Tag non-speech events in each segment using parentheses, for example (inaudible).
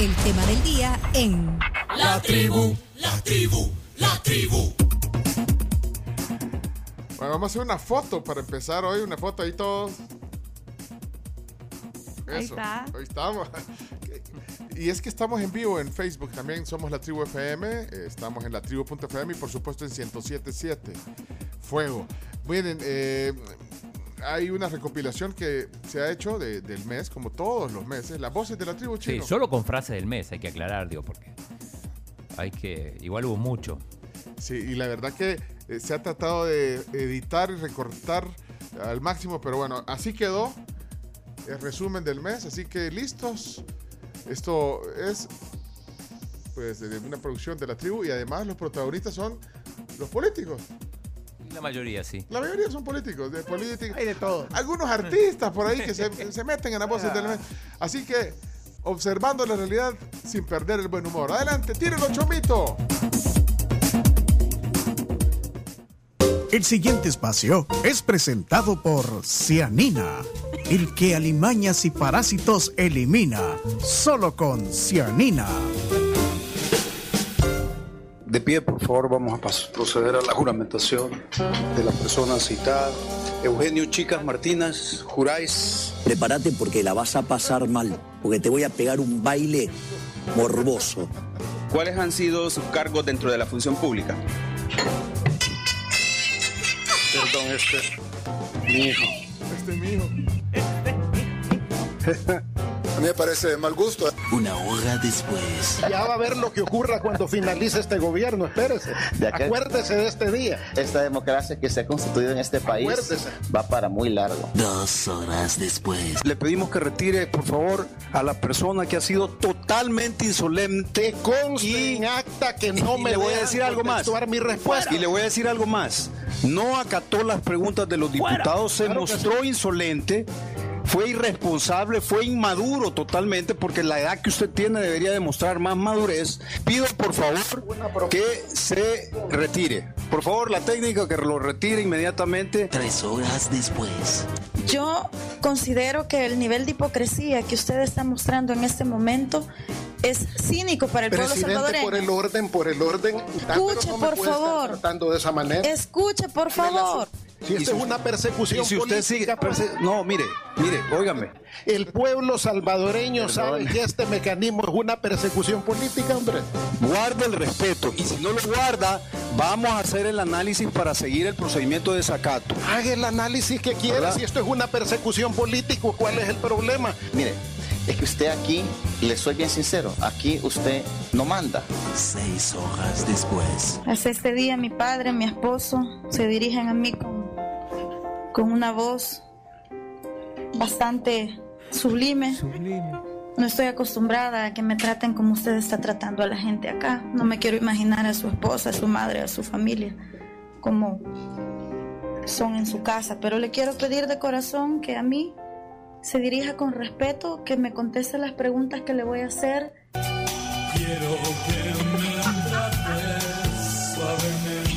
el tema del día en La tribu, la tribu, la tribu. Bueno, vamos a hacer una foto para empezar hoy, una foto ahí todos. Ahí Eso, está. Ahí estamos. (laughs) Y es que estamos en vivo en Facebook también, somos la tribu FM, estamos en la tribu.fm y por supuesto en 107.7. Fuego. Miren, eh, hay una recopilación que se ha hecho de- del mes, como todos los meses, las voces de la tribu Sí, chino. solo con frase del mes hay que aclarar, digo, porque hay que. Igual hubo mucho. Sí, y la verdad que eh, se ha tratado de editar y recortar al máximo, pero bueno, así quedó el resumen del mes, así que listos. Esto es pues de una producción de la tribu y además los protagonistas son los políticos. La mayoría sí. La mayoría son políticos, de política. Hay de todo. Algunos artistas por ahí que se, se meten en las voces del mes. Así que observando la realidad sin perder el buen humor. Adelante, tírenlo, chomito. El siguiente espacio es presentado por Cianina, el que alimañas y parásitos elimina, solo con Cianina. De pie, por favor, vamos a proceder a la juramentación de la persona citada. Eugenio Chicas Martínez, juráis. Prepárate porque la vas a pasar mal, porque te voy a pegar un baile morboso. ¿Cuáles han sido sus cargos dentro de la función pública? Perdón, este. Mi hijo. Este es mi hijo. (laughs) A mí me parece de mal gusto. Una hora después. Ya va a ver lo que ocurra cuando finalice este gobierno, espérese. De Acuérdese de este día. Esta democracia que se ha constituido en este país Acuérdese. va para muy largo. Dos horas después. Le pedimos que retire, por favor, a la persona que ha sido totalmente insolente. Conste en acta que no y me le voy a decir algo más. mi respuesta. Y le voy a decir algo más. No acató las preguntas de los diputados, se Claro que mostró insolente, fue irresponsable, fue inmaduro totalmente, porque la edad que usted tiene debería demostrar más madurez. Pido por favor que se retire. Por favor, la técnica que lo retire inmediatamente. Tres horas después. Yo considero que el nivel de hipocresía que usted está mostrando en este momento es cínico para el pueblo Presidente, salvadoreño. por el orden, por el orden. Escuche, no por favor. tratando de esa manera. Escuche, por favor. Si esto es una persecución Y si usted sigue, política, perse- no, mire, mire, óigame. el pueblo salvadoreño sabe que este mecanismo es una persecución política, hombre. Guarda el respeto y si no lo guarda, vamos a hacer el análisis para seguir el procedimiento de desacato. Haga el análisis que quiera. ¿Verdad? Si esto es una persecución política, ¿cuál es el problema? Mire, es que usted aquí, le soy bien sincero, aquí usted no manda. Seis horas después. Hasta este día mi padre, mi esposo se dirigen a mí con, con una voz bastante sublime. No estoy acostumbrada a que me traten como usted está tratando a la gente acá. No me quiero imaginar a su esposa, a su madre, a su familia, como son en su casa. Pero le quiero pedir de corazón que a mí se dirija con respeto, que me conteste las preguntas que le voy a hacer. Quiero que me suavemente.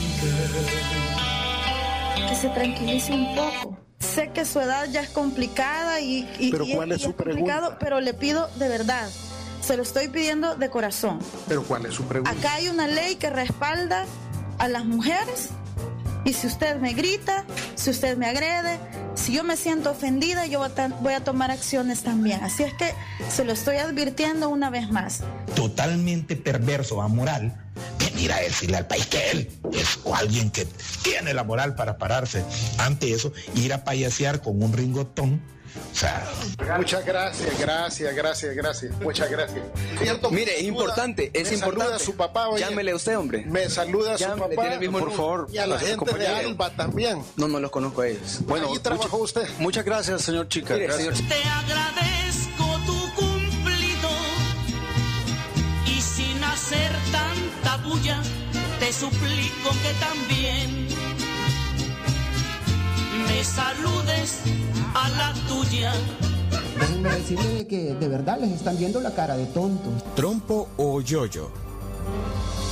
que se tranquilice un poco. Sé que su edad ya es complicada y, y- Pero y ¿cuál es su complicado, pregunta? pero le pido de verdad, se lo estoy pidiendo de corazón. Pero ¿cuál es su pregunta? Acá hay una ley que respalda a las mujeres y si usted me grita, si usted me agrede, si yo me siento ofendida, yo voy a, tomar acciones también. Así es que se lo estoy advirtiendo una vez más. totalmente perverso, amoral, venir a decirle al país que él es alguien que tiene la moral para pararse ante eso, ir a payasear con un ringotón. O sea, Muchas gracias, gracias, gracias, gracias. Muchas gracias. Cierto, Mire, es importante, es me importante. Saluda a su papá, oye. Llámele a usted, hombre. Me saluda a su Llámele, papá. tiene el mismo por favor. Y a la gente de. Alba también. No, no los conozco a ellos. Bueno, Ahí trabajó usted. Muchas gracias, señor Chica. Mire, gracias. señor- Te agradezco bulla, te suplico que también me saludes a la tuya. Déjenme decirle que de verdad les están viendo la cara de tontos. Trompo o yoyo.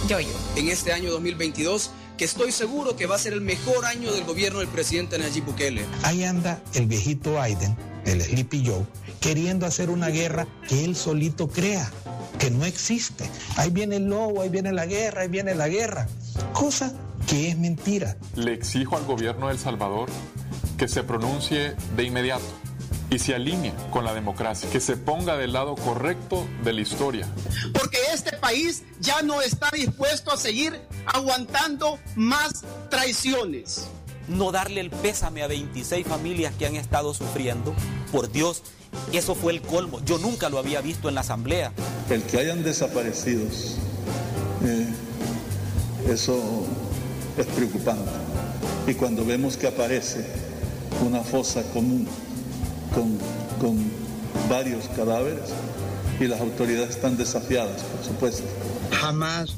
Yo-yo. En este año 2022, que estoy seguro que va a ser el mejor año del gobierno del presidente Nayib Bukele. ahí anda el viejito Aiden, el Sleepy Joe, queriendo hacer una guerra que él solito crea. que no existe. Ahí viene el lobo, ahí viene la guerra, ahí viene la guerra. Cosa que es mentira. Le exijo al gobierno de El Salvador que se pronuncie de inmediato y se alinee con la democracia, que se ponga del lado correcto de la historia. Porque este país ya no está dispuesto a seguir aguantando más traiciones. No darle el pésame a 26 familias que han estado sufriendo. Por Dios, eso fue el colmo. Yo nunca lo había visto en la asamblea. El que hayan desaparecidos, eh, eso es preocupante. Y cuando vemos que aparece una fosa común con, con varios cadáveres y las autoridades están desafiadas, por supuesto. Jamás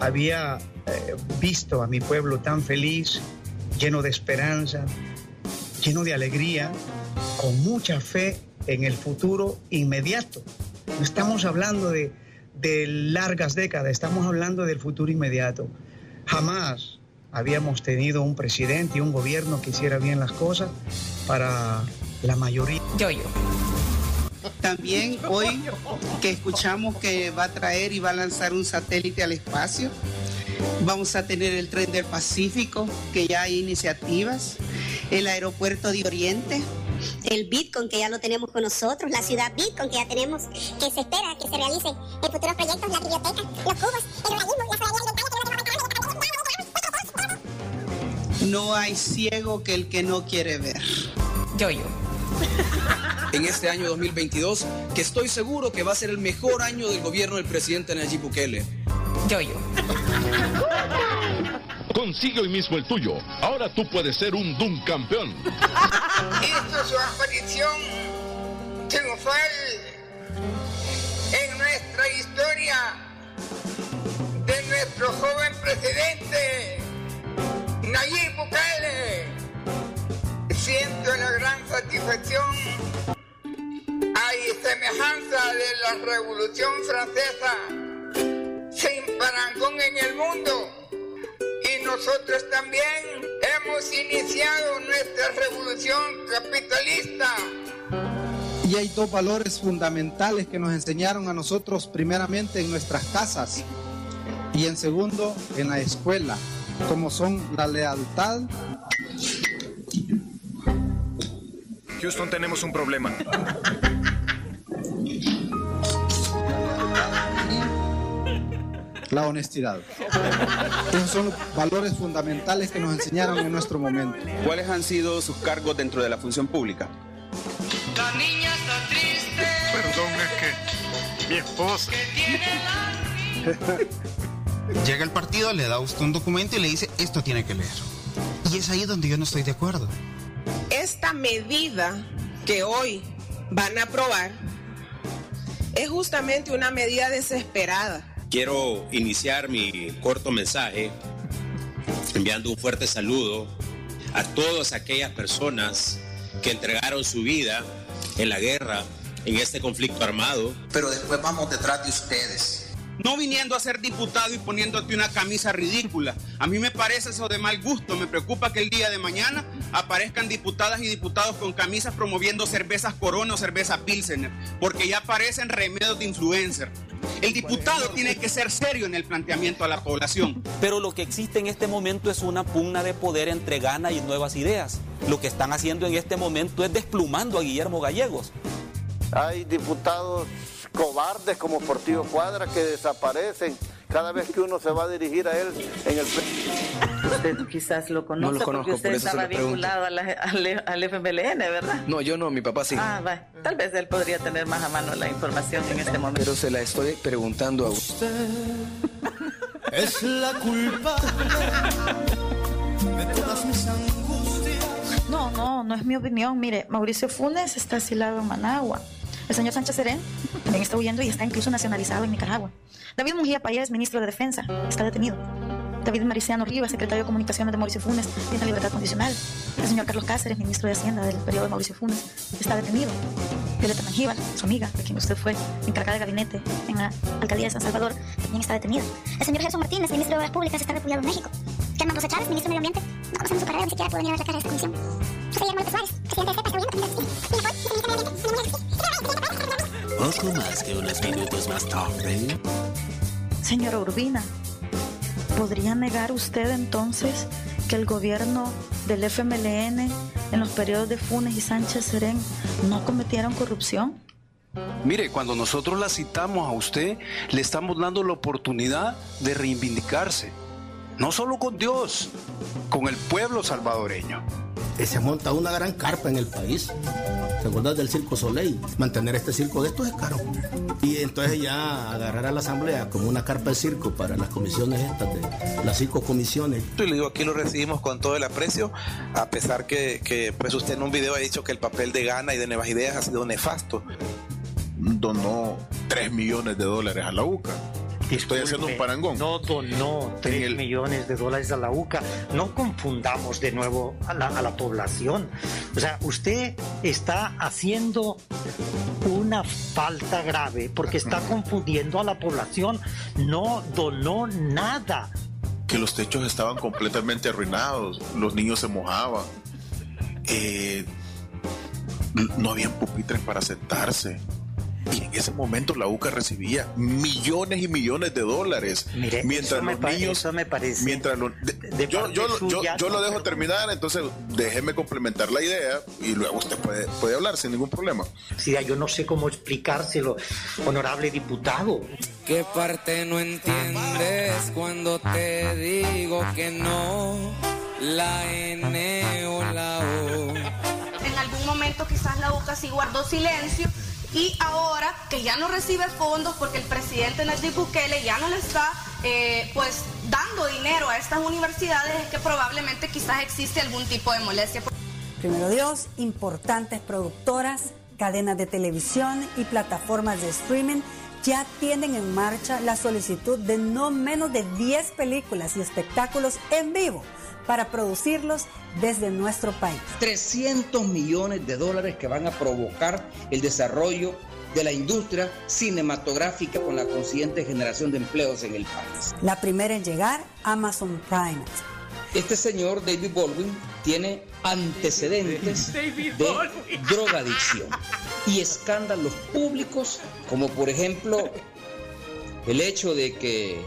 había eh, visto a mi pueblo tan feliz, lleno de esperanza, lleno de alegría, con mucha fe en el futuro inmediato. No estamos hablando de, de largas décadas, estamos hablando del futuro inmediato. Jamás habíamos tenido un presidente y un gobierno que hiciera bien las cosas para la mayoría. Yo, yo. También hoy que escuchamos que va a traer y va a lanzar un satélite al espacio, vamos a tener el tren del Pacífico, que ya hay iniciativas, el aeropuerto de Oriente. El Bitcoin que ya lo tenemos con nosotros, la ciudad Bitcoin que ya tenemos, que se espera que se realicen en futuros proyectos, la biblioteca, los cubos, el organismo, la No hay ciego que el que no quiere ver. Yo, yo. En este año 2022, que estoy seguro que va a ser el mejor año del gobierno del presidente Nayib Bukele. Yo, yo. Consigue hoy mismo el tuyo. Ahora tú puedes ser un Doom campeón. Esto es su aparición triunfal en nuestra historia de nuestro joven presidente Nayib Hay semejanza de la Revolución Francesa sin parangón en el mundo. Y nosotros también hemos iniciado nuestra revolución capitalista. Y hay dos valores fundamentales que nos enseñaron a nosotros primeramente en nuestras casas y en segundo en la escuela, como son la lealtad. Houston, tenemos un problema. La honestidad. Esos son valores fundamentales que nos enseñaron en nuestro momento. ¿Cuáles han sido sus cargos dentro de la función pública? La niña está triste. Perdón, es que mi esposa. (laughs) Llega el partido, le da usted un documento y le dice, esto tiene que leer. Y es ahí donde yo no estoy de acuerdo. Esta medida que hoy van a aprobar es justamente una medida desesperada. Quiero iniciar mi corto mensaje enviando un fuerte saludo a todas aquellas personas que entregaron su vida en la guerra, en este conflicto armado. Pero después vamos detrás de ustedes. No viniendo a ser diputado y poniéndote una camisa ridícula. A mí me parece eso de mal gusto. Me preocupa que el día de mañana aparezcan diputadas y diputados con camisas promoviendo cervezas Corona o cerveza Pilsener, porque ya aparecen remedios de influencer. El diputado tiene que ser serio en el planteamiento a la población. Pero lo que existe en este momento es una pugna de poder entre Gana y nuevas ideas. Lo que están haciendo en este momento es desplumando a Guillermo Gallegos. Hay diputados cobardes como Portillo Cuadra que desaparecen cada vez que uno se va a dirigir a él en el Usted quizás lo conoce No lo conozco, porque usted por estaba lo pregunto. vinculado a la- al, al FMLN, ¿verdad? No, yo no, mi papá sí. Ah, va. Tal vez él podría tener más a mano la información en este momento. Pero se la estoy preguntando a usted. (laughs) Es la culpa de todas mis angustias. No, no, no es mi opinión. Mire, Mauricio Funes está asilado en Managua. El señor Sánchez Serén está huyendo y está incluso nacionalizado en Nicaragua. David Mujía Payés, ministro de Defensa, está detenido. David Mariciano Rivas, secretario de Comunicaciones de Mauricio Funes, tiene libertad condicional. El señor Carlos Cáceres, ministro de Hacienda del periodo de Mauricio Funes, está detenido. Violeta Mangíbal, su amiga, de quien usted fue encargada de gabinete en la alcaldía de San Salvador, también está detenida. El señor Gerson Martínez, ministro de Obras Públicas, está refugiado en México. Germán Rosa Chávez, ministro de Medio Ambiente, no conocemos su carrera, ni siquiera pudo venir a declarar esta comisión. José Guillermo López presidente de CEPA, está huyendo de. Poco más que unos minutos más tarde. Señora Urbina, ¿podría negar usted entonces que el gobierno del FMLN en los periodos de Funes y Sánchez Serén no cometieron corrupción? Mire, cuando nosotros la citamos a usted, le estamos dando la oportunidad de reivindicarse. No solo con Dios, con el pueblo salvadoreño. Se monta una gran carpa en el país. ¿Te acuerdas del Circo Soleil? Mantener este circo de estos es caro. Y entonces ya agarrar a la asamblea como una carpa de circo para las comisiones estas de las cinco comisiones. Y le digo, aquí lo recibimos con todo el aprecio, a pesar que, que pues usted en un video ha dicho que el papel de Gana y de Nuevas Ideas ha sido nefasto. Donó 3 millones de dólares a la UCA. Estoy haciendo un parangón. No donó 3 millones de dólares a la UCA. No confundamos de nuevo a la, a la población. O sea, usted está haciendo una falta grave porque está (laughs) confundiendo a la población. No donó nada. Que los techos estaban completamente arruinados, los niños se mojaban, eh, no habían pupitres para sentarse. Y en ese momento la UCA recibía millones y millones de dólares. Mire, mientras eso me los pa- niños. eso me parece Mientras los- de- de yo, lo dejo pero- terminar, entonces déjeme complementar la idea y luego usted puede, puede hablar sin ningún problema. Sí, yo no sé cómo explicárselo, honorable diputado. ¿Qué parte no entiendes cuando te digo que no? La N o la O. En algún momento quizás la UCA sí guardó silencio y ahora que ya no recibe fondos porque el presidente Nayib Bukele ya no le está eh, pues dando dinero a estas universidades es que probablemente quizás existe algún tipo de molestia. Primero Dios, importantes productoras, cadenas de televisión y plataformas de streaming ya tienen en marcha la solicitud de no menos de 10 películas y espectáculos en vivo para producirlos desde nuestro país. 300 millones de dólares que van a provocar el desarrollo de la industria cinematográfica con la consiguiente generación de empleos en el país. La primera en llegar, Amazon Prime. Este señor, David Baldwin, tiene antecedentes de drogadicción y escándalos públicos, como por ejemplo el hecho de que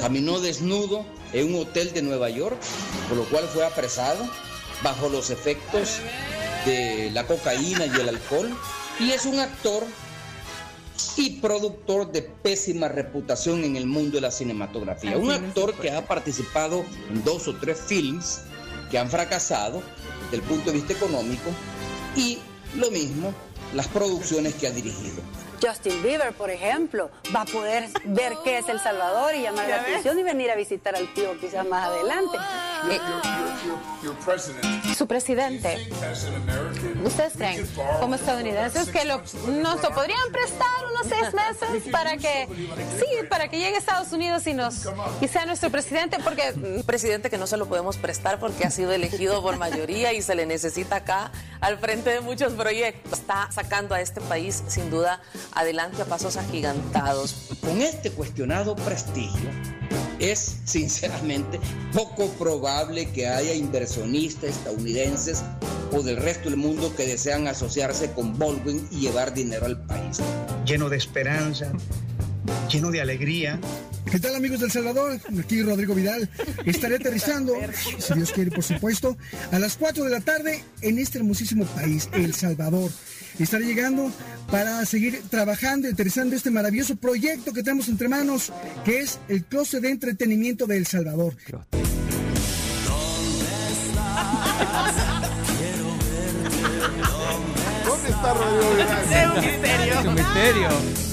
caminó desnudo en un hotel de Nueva York, por lo cual fue apresado bajo los efectos de la cocaína y el alcohol, y es un actor y productor de pésima reputación en el mundo de la cinematografía. Un actor que ha participado en dos o tres films que han fracasado desde el punto de vista económico y lo mismo las producciones que ha dirigido. Justin Bieber, por ejemplo, va a poder ver qué es El Salvador y llamar (laughs) la atención y venir a visitar al tío quizás más adelante. Eh, Su presidente, ¿ustedes creen, como estadounidenses, que lo, nos lo podrían prestar unos seis (laughs) meses para que, sí, para que llegue a Estados Unidos y nos y sea nuestro presidente? Porque Un presidente que no se lo podemos prestar porque ha sido elegido por mayoría y se le necesita acá al frente de muchos proyectos. Está sacando a este país, sin duda, adelante a pasos agigantados. Con este cuestionado prestigio, es sinceramente poco probable que haya inversionistas estadounidenses o del resto del mundo que desean asociarse con Baldwin y llevar dinero al país. lleno de esperanza, lleno de alegría. ¿Qué tal amigos del Salvador? Aquí Rodrigo Vidal. Estaré aterrizando, si Dios quiere por supuesto, a las 4 de la tarde en este hermosísimo país, El Salvador. Estaré llegando para seguir trabajando y aterrizando este maravilloso proyecto que tenemos entre manos, que es el closet de entretenimiento de El Salvador. ¿Dónde está Rodrigo Vidal? Es un misterio. Es un misterio.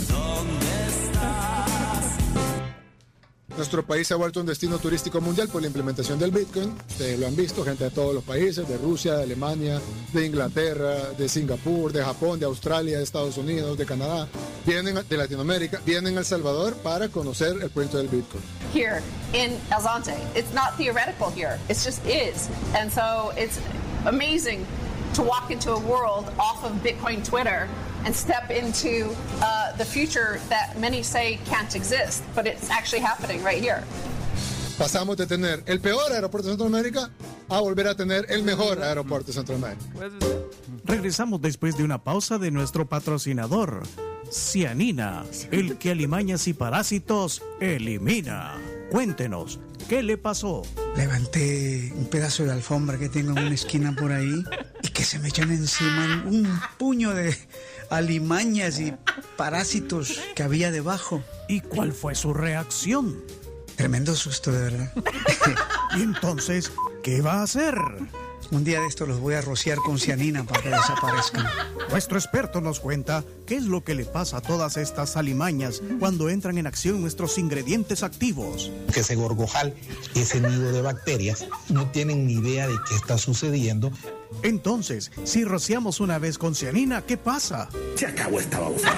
Nuestro país se ha vuelto un destino turístico mundial por la implementación del Bitcoin. Ustedes lo han visto, gente de todos los países, de Rusia, de Alemania, de Inglaterra, de Singapur, de Japón, de Australia, de Estados Unidos, de Canadá, vienen de Latinoamérica, vienen a El Salvador para conocer el cuento del Bitcoin. here in El Zante. It's not theoretical here. It just is. And so it's amazing to walk into a world off of Bitcoin Twitter and step into uh, the future that many say can't exist, but it's actually happening right here. Pasamos de tener el peor aeropuerto de Centroamérica a volver a tener el mejor aeropuerto de Centroamérica. Regresamos después de una pausa de nuestro patrocinador. Cianina, el que alimañas y parásitos elimina. Cuéntenos, ¿qué le pasó? Levanté un pedazo de alfombra que tengo en una esquina por ahí que se me echan encima un puño de alimañas y parásitos que había debajo. ¿Y cuál fue su reacción? Tremendo susto, de verdad. (laughs) ¿Y entonces qué va a hacer? Un día de esto los voy a rociar con cianina para que desaparezcan. Nuestro experto nos cuenta qué es lo que le pasa a todas estas alimañas cuando entran en acción nuestros ingredientes activos. Que ese gorgojal, ese nido de bacterias, no tienen ni idea de qué está sucediendo. Entonces, si rociamos una vez con cianina, ¿qué pasa? Se acabó esta babosa.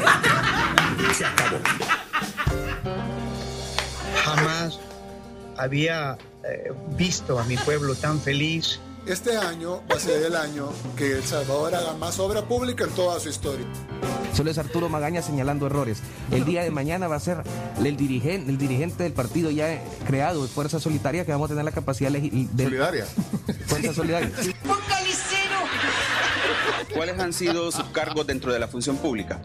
Se acabó. Jamás había eh, visto a mi pueblo tan feliz. Este año va a ser el año que El Salvador haga más obra pública en toda su historia. Solo es Arturo Magaña señalando errores. El día de mañana va a ser el dirigente, el dirigente del partido ya creado, Fuerza Solitaria, que vamos a tener la capacidad de... Solidaria. Fuerza Solidaria. ¿Cuáles han sido sus cargos dentro de la función pública?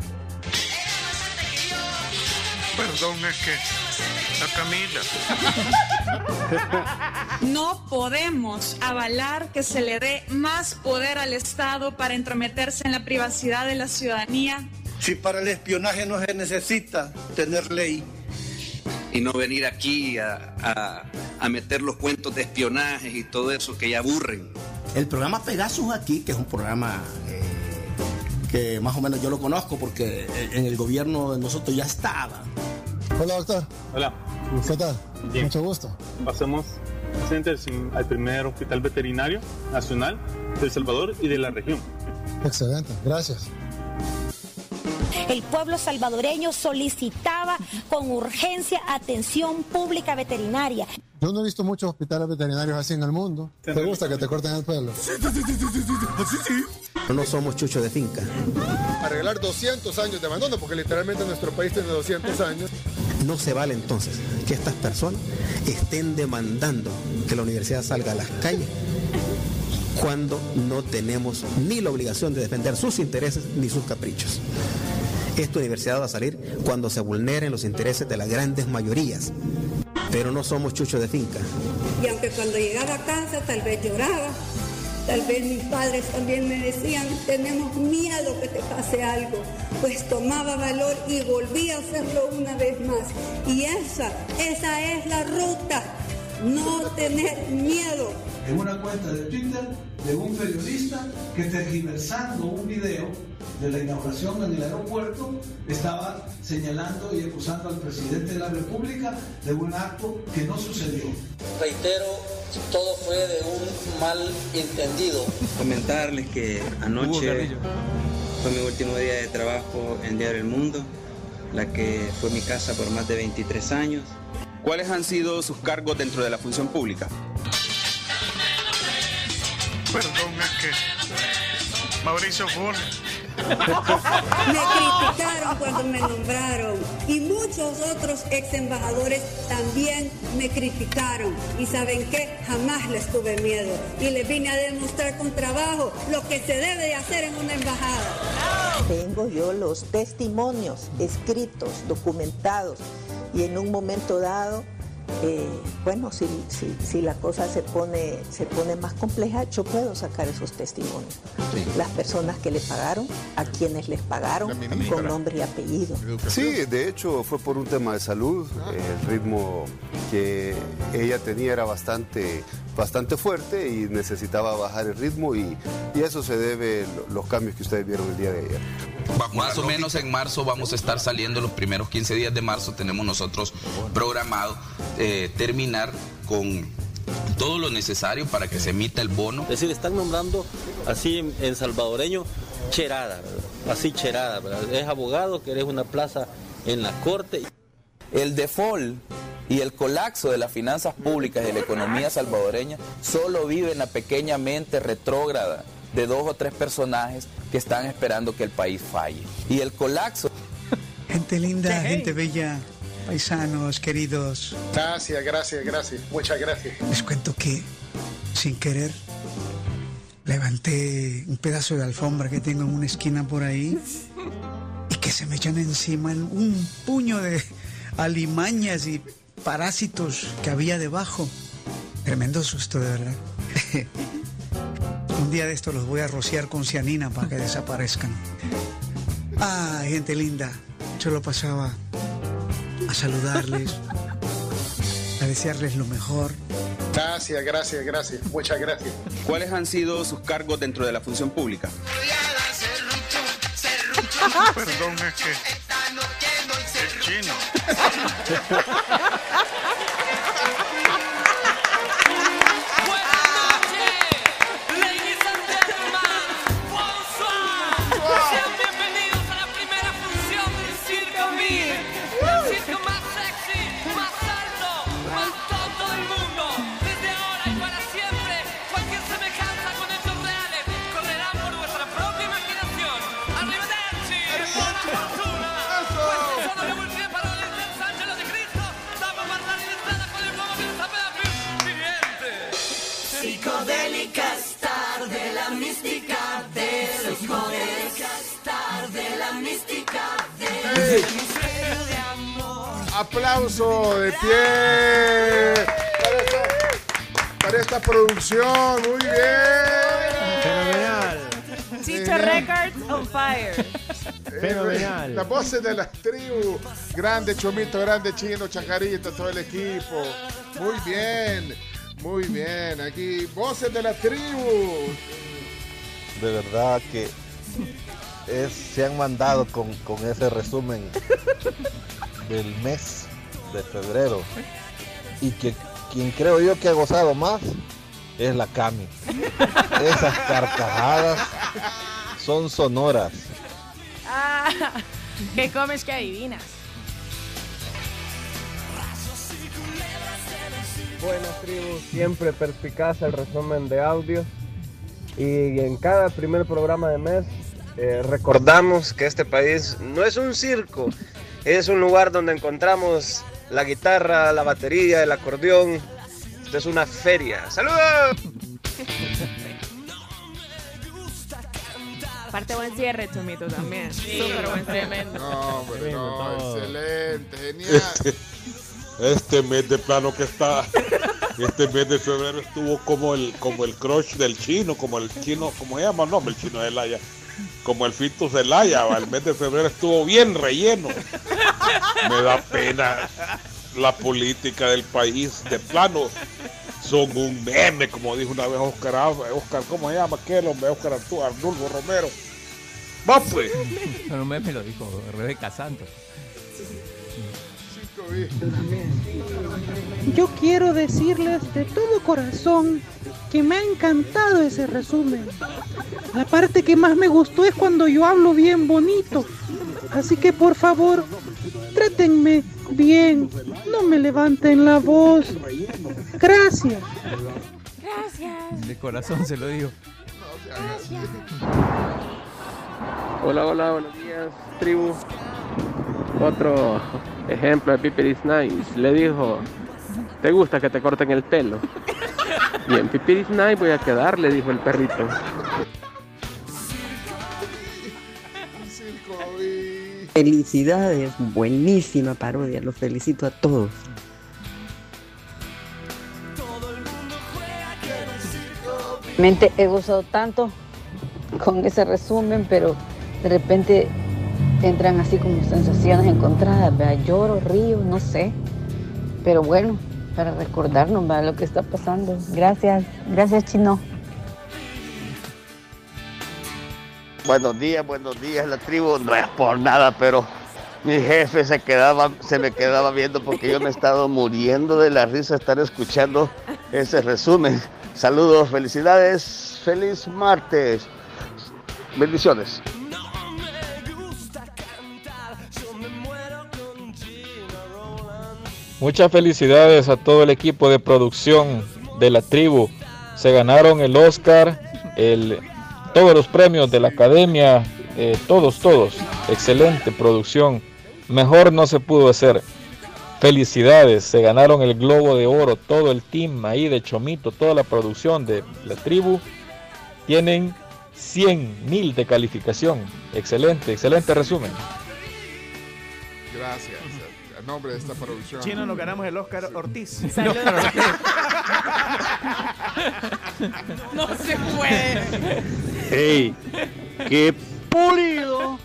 Perdón, es que la Camila. (laughs) No podemos avalar que se le dé más poder al Estado para entrometerse en la privacidad de la ciudadanía. Si para el espionaje no se necesita tener ley. Y no venir aquí a, a, a meter los cuentos de espionaje y todo eso que ya aburren. El programa Pegasus aquí, que es un programa eh, que más o menos yo lo conozco porque en el gobierno de nosotros ya estaba. Hola, doctor. Hola. ¿Qué tal? Bien. Mucho gusto. Pasemos pacientes al primer hospital veterinario nacional de El Salvador y de la región. Excelente, gracias. El pueblo salvadoreño solicitaba con urgencia atención pública veterinaria. Yo no he visto muchos hospitales veterinarios así en el mundo. ¿Te gusta que te corten el pelo? No somos chuchos de finca. Arreglar 200 años de abandono, porque literalmente nuestro país tiene 200 años. No se vale entonces que estas personas estén demandando que la universidad salga a las calles cuando no tenemos ni la obligación de defender sus intereses ni sus caprichos. Esta universidad va a salir cuando se vulneren los intereses de las grandes mayorías, pero no somos chuchos de finca. Y aunque cuando llegaba a casa tal vez lloraba, tal vez mis padres también me decían, tenemos miedo que te pase algo, pues tomaba valor y volvía a hacerlo una vez más. Y esa, esa es la ruta, no tener miedo. En una cuenta de Twitter de un periodista que tergiversando un video de la inauguración en el aeropuerto estaba señalando y acusando al presidente de la República de un acto que no sucedió. Reitero, todo fue de un mal entendido. Comentarles que anoche fue mi último día de trabajo en Diario El Mundo, la que fue mi casa por más de 23 años. ¿Cuáles han sido sus cargos dentro de la función pública? Perdón, es que Mauricio Funes. Me criticaron cuando me nombraron y muchos otros ex embajadores también me criticaron. Y saben qué, jamás les tuve miedo y les vine a demostrar con trabajo lo que se debe de hacer en una embajada. Tengo yo los testimonios escritos, documentados y en un momento dado eh, bueno, si, si, si, la cosa se pone, se pone más compleja, yo puedo sacar esos testimonios. Sí. Las personas que le pagaron, a quienes les pagaron, con nombre y apellido. Sí, de hecho fue por un tema de salud. El ritmo que ella tenía era bastante, bastante fuerte y necesitaba bajar el ritmo y, y eso se debe a los cambios que ustedes vieron el día de ayer. Más o menos en marzo vamos a estar saliendo, los primeros 15 días de marzo tenemos nosotros programado eh, terminar con todo lo necesario para que se emita el bono. Es decir, están nombrando así en, en salvadoreño cherada, ¿verdad? así cherada, ¿verdad? es abogado, que eres una plaza en la corte. El default y el colapso de las finanzas públicas y de la economía salvadoreña solo vive en la pequeña mente retrógrada de dos o tres personajes que están esperando que el país falle. Y el colapso... Gente linda, gente bella, paisanos, queridos. Gracias, gracias, gracias. Muchas gracias. Les cuento que, sin querer, levanté un pedazo de alfombra que tengo en una esquina por ahí y que se me echan encima un puño de alimañas y parásitos que había debajo. Tremendo susto, de verdad. (laughs) un día de esto los voy a rociar con cianina para que desaparezcan. Ah, gente linda. Yo lo pasaba a saludarles, a desearles lo mejor. Gracias, gracias, gracias. Muchas gracias. ¿Cuáles han sido sus cargos dentro de la función pública? Perdón, es que el chino. Aplauso de pie para esta, para esta producción. Muy bien. Fenomenal. Chicho Records on fire. Fenomenal. Las voces de las tribus. Grande Chomito, grande Chino, Chacarita, todo el equipo. Muy bien. Muy bien. Aquí, voces de la tribu. De verdad que es- se han mandado con, con ese resumen del mes de febrero. Y que quien creo yo que ha gozado más es la Cami. Esas carcajadas son sonoras. Ah, ¿Qué comes que adivinas? Buenas tribus, siempre perspicaz el resumen de audio y en cada primer programa de mes eh, recordamos que este país no es un circo, es un lugar donde encontramos la guitarra, la batería, el acordeón. Esto es una feria. ¡Saludos! Aparte buen cierre, Chomito, también. Súper buen tremendo. No, pero Tremendo no, todo. excelente, genial. Este, este mes de plano que está, este mes de febrero estuvo como el, como el crush del chino, como el chino, ¿cómo se llama? No, el chino de Laya. Como el Fitus de Laya, va, el mes de febrero estuvo bien relleno. Me da pena la política del país, de plano. Son un meme, como dijo una vez Oscar, Oscar ¿cómo se llama aquel hombre? Oscar Arturo, Arnulfo Romero. Va pues. No, no me, me lo dijo Rebeca Santos. Yo quiero decirles de todo corazón que me ha encantado ese resumen. La parte que más me gustó es cuando yo hablo bien bonito. Así que por favor, trátenme bien. No me levanten la voz. Gracias. Gracias. De corazón se lo digo. Hola, hola, buenos días, tribu. Otro ejemplo de Pipiris Nice. Le dijo, ¿te gusta que te corten el pelo? Y en Pipiris Nice voy a quedar, le dijo el perrito. Felicidades, buenísima parodia, los felicito a todos. Realmente he gozado tanto con ese resumen, pero de repente entran así como sensaciones encontradas, ¿verdad? lloro, río, no sé. Pero bueno, para recordarnos lo que está pasando. Gracias, gracias Chino. Buenos días, buenos días, la tribu. No es por nada, pero mi jefe se quedaba, se me quedaba viendo porque yo me he estado muriendo de la risa estar escuchando ese resumen. Saludos, felicidades, feliz martes. Bendiciones. Muchas felicidades a todo el equipo de producción de la tribu. Se ganaron el Oscar, todos los premios de la academia, eh, todos, todos. Excelente producción. Mejor no se pudo hacer. Felicidades, se ganaron el Globo de Oro, todo el team ahí de Chomito, toda la producción de la tribu. Tienen 100 mil de calificación. Excelente, excelente resumen. Gracias. Nombre de esta producción. Chino, nos ganamos el Oscar Ortiz. (laughs) (laughs) No se puede. ¡Ey! ¡Qué pulido!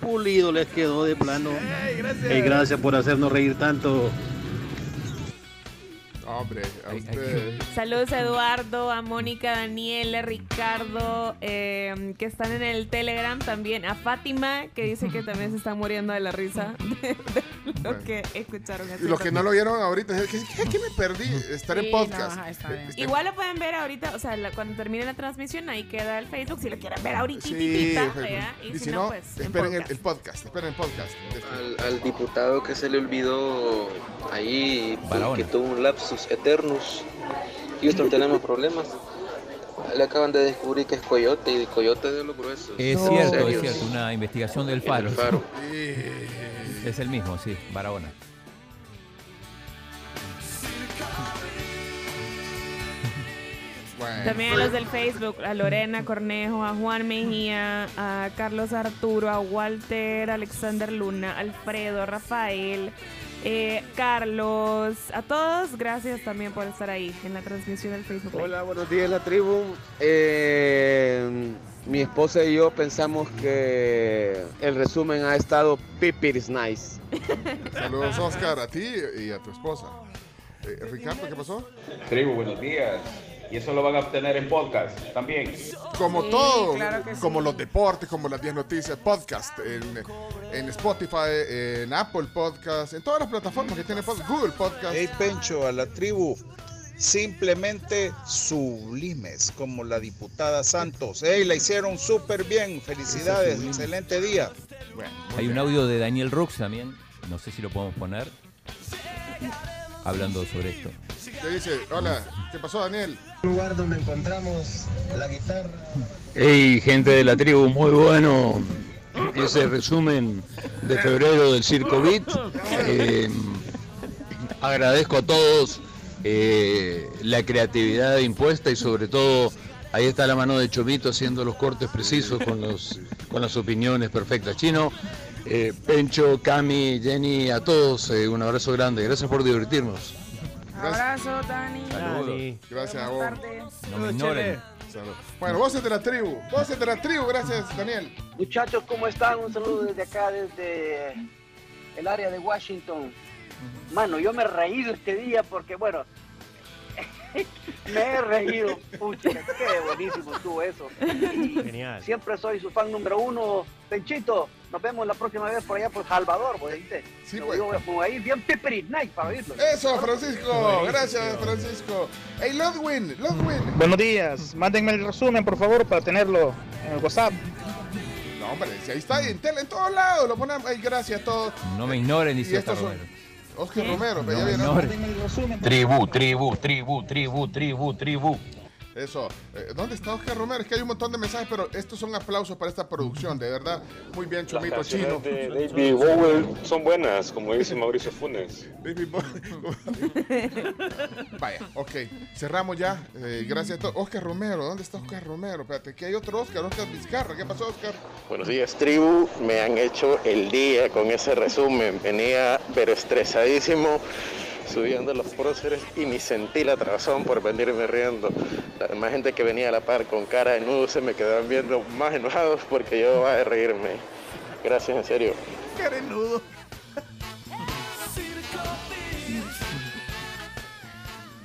Pulido les quedó de plano. gracias. Ey, gracias por hacernos reír tanto. Hombre, a usted. Saludos a Eduardo, a Mónica, Daniela, Ricardo, eh, que están en el Telegram también. A Fátima, que dice que también se está muriendo de la risa de, (laughs) de lo que escucharon. Y los que no lo vieron ahorita, ¿qué, qué- qué me perdí? Estar en Sí, podcast. no, ajá, está bien. Este- Igual lo pueden ver ahorita, o sea, la- cuando termine la transmisión, ahí queda el Facebook. Si lo quieren ver ahorita, Sí, y, y si si no, no, pues. en esperen el, podcast. el podcast. Esperen el podcast. Al, al diputado que se le olvidó ahí que tuvo un lapsus eternus. Houston tenemos problemas. Le acaban de descubrir que es coyote y de coyote de los gruesos. Es No. cierto, es cierto. Una investigación del En Faro. el Faro. Es el mismo, sí, Barahona. También a los del Facebook, a Lorena Cornejo, a Juan Mejía, a Carlos Arturo, a Walter, Alexander Luna, Alfredo, Rafael, eh, Carlos, a todos, gracias también por estar ahí en la transmisión del Facebook. Hola, buenos días la tribu. Eh, mi esposa y yo pensamos que el resumen ha estado pipiris nice. Saludos, Oscar, a ti y a tu esposa. Eh, Ricardo, ¿qué pasó? Tribu, buenos días. Y eso lo van a obtener en podcast también. Como Sí, todo, claro que como sí. los deportes, como las 10 noticias, podcast, en, en Spotify, en Apple Podcast, en todas las plataformas que tiene podcast, Google Podcast. Hey Pencho, a la tribu, simplemente sublimes, como la diputada Santos. Hey, la hicieron súper bien, felicidades, excelente día. Hay un audio de Daniel Rux también, no sé si lo podemos poner, hablando sobre esto. Te dice, hola, ¿qué pasó, Daniel? lugar donde encontramos la guitarra. Hey, gente de la tribu, muy bueno ese resumen de febrero del Circo Beat. Eh, agradezco a todos eh, la creatividad impuesta y sobre todo ahí está la mano de Chomito haciendo los cortes precisos con, los, con las opiniones perfectas. Chino, eh, Pencho, Cami, Jenny, a todos eh, un abrazo grande. Gracias por divertirnos. Abrazo, Dani. Saludos. Gracias a vos. No me ignoren. Salud. Bueno, voces de la tribu, voces de la tribu, gracias, Daniel. Muchachos, ¿cómo están? Un saludo desde acá, desde el área de Washington. Mano, yo me he reído este día porque, bueno, (laughs) me he reído. Pucha, qué buenísimo estuvo eso. Genial. Siempre soy su fan número uno. Penchito, nos vemos la próxima vez por allá por Salvador, ¿vos ¿viste? Sí, pues. voy a- me voy a ir bien peppery night para oírlo. Eso, Francisco, gracias, Francisco. Hey, Ludwin, Ludwin. Buenos días, mándenme el resumen por favor para tenerlo en el WhatsApp. No, hombre, si ahí está, en tele, en todos lados, lo ponemos. Ay, gracias a todos. No me ignoren, Y dice estos Oscar son-. Oscar Romero, No pero ya ignoren. Tribu, tribu, tribu, tribu, tribu, tribu. Eso. Eh, ¿Dónde está Oscar Romero? Es que hay un montón de mensajes, pero estos son aplausos para esta producción, de verdad. Muy bien, Chomito Chino. de David Bowie son buenas, como dice Mauricio Funes. David. (laughs) Vaya, ok. Cerramos ya. Eh, gracias a todos. Oscar Romero, ¿dónde está Oscar Romero? Espérate, que hay otro Oscar, Oscar Vizcarra. ¿Qué pasó, Oscar? Buenos días, tribu. Me han hecho el día con ese resumen. Venía, pero estresadísimo, subiendo los próceres y ni sentí la razón por venirme riendo. La demás gente que venía a la par con cara de nudo se me quedaban viendo más enojados porque yo iba a reírme. Gracias, en serio. Carenudo.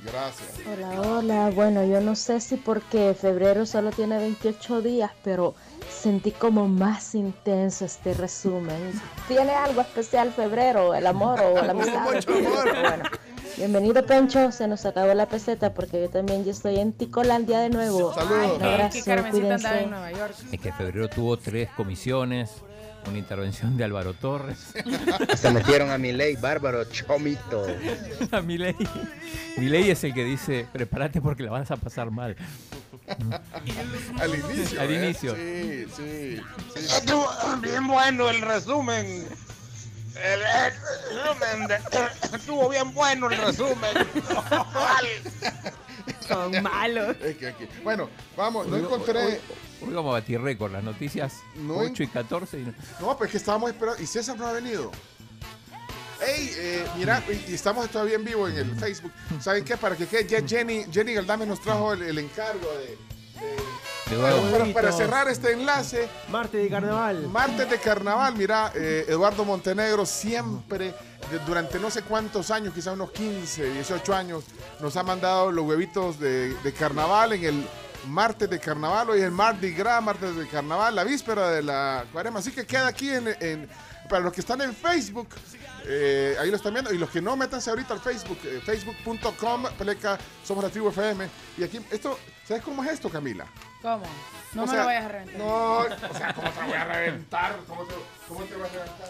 Gracias. Hola, hola. Bueno, yo no sé si porque febrero solo tiene 28 días, pero sentí como más intenso este resumen. ¿Tiene algo especial febrero? ¿El amor o la (laughs) amistad? Bueno, bienvenido Pencho, se nos acabó la peseta porque yo también ya estoy en Ticolandia de nuevo. Saludos. Andaba en cuídense. Nueva York. Es que febrero tuvo tres comisiones, una intervención de Álvaro Torres. (laughs) Se metieron a mi ley, bárbaro, chomito. (laughs) a Milei. Milei es el que dice, prepárate porque la vas a pasar mal. (laughs) Al inicio. Al ¿eh? inicio. Sí, sí. sí. Estuvo bien bueno el resumen. El, resumen de- estuvo bien bueno el resumen. Son malos. Es que aquí. Bueno, vamos, no Hoy- encontré. Hoy, hoy vamos a batir récord, las noticias No en- 8 y 14. y no- No, pues que estábamos esperando. ¿Y César no ha venido? Hey, eh, mira, y estamos todavía en vivo en el Facebook. ¿Saben qué? Para que quede, ya Jenny, Jenny Galdame nos trajo el, el encargo de. De Bueno, para, para cerrar este enlace. Martes de carnaval. Martes de carnaval, mira, eh, Eduardo Montenegro siempre, de- durante no sé cuántos años, quizás unos 15, 18 años, nos ha mandado los huevitos de, de carnaval en el martes de carnaval. Hoy es el Mardi Gras, martes de carnaval, la víspera de la cuarema. Así que queda aquí en, en- para los que están en Facebook. eh, ahí lo están viendo. Y los que no, métanse ahorita al Facebook, eh, facebook.com, pleca, somos la tribu FM. Y aquí, esto, ¿sabes cómo es esto, Camila? ¿Cómo? No O me sea, lo vayas a reventar. No, o sea, ¿cómo te voy a reventar? ¿Cómo te, cómo te voy a reventar?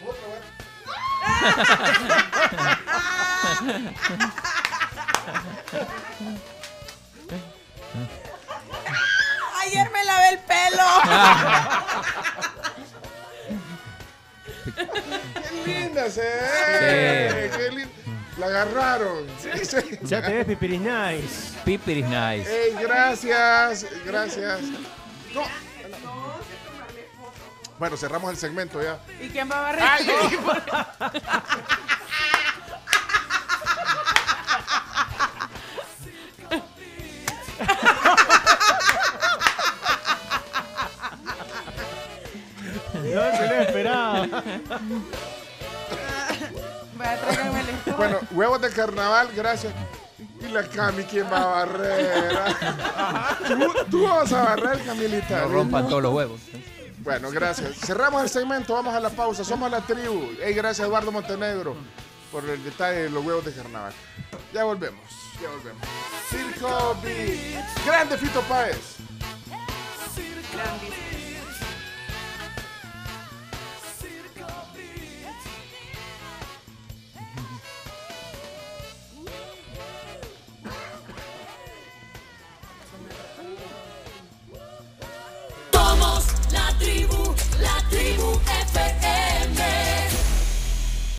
¿Cómo te voy a- (laughs) Ayer me lavé el pelo. (laughs) ¡Qué linda se ve! ¡Qué linda! La agarraron. Sí, sí. Ya te ves, Pipiris Nice. Pipiris nice. Ey, gracias, gracias. No. Bueno, cerramos el segmento ya. ¿Y quién va a barrer? Ay, (laughs) carnaval, gracias. Y la Cami, ¿quién va a barrer? ¿Tú, tú vas a barrer, Camilita. No rompan todos los huevos. Bueno, gracias. Cerramos el segmento, vamos a la pausa. Somos la tribu. Hey, gracias Eduardo Montenegro por el detalle de los huevos de carnaval. Ya volvemos, ya volvemos. Circo Beat. Grande Fito Páez.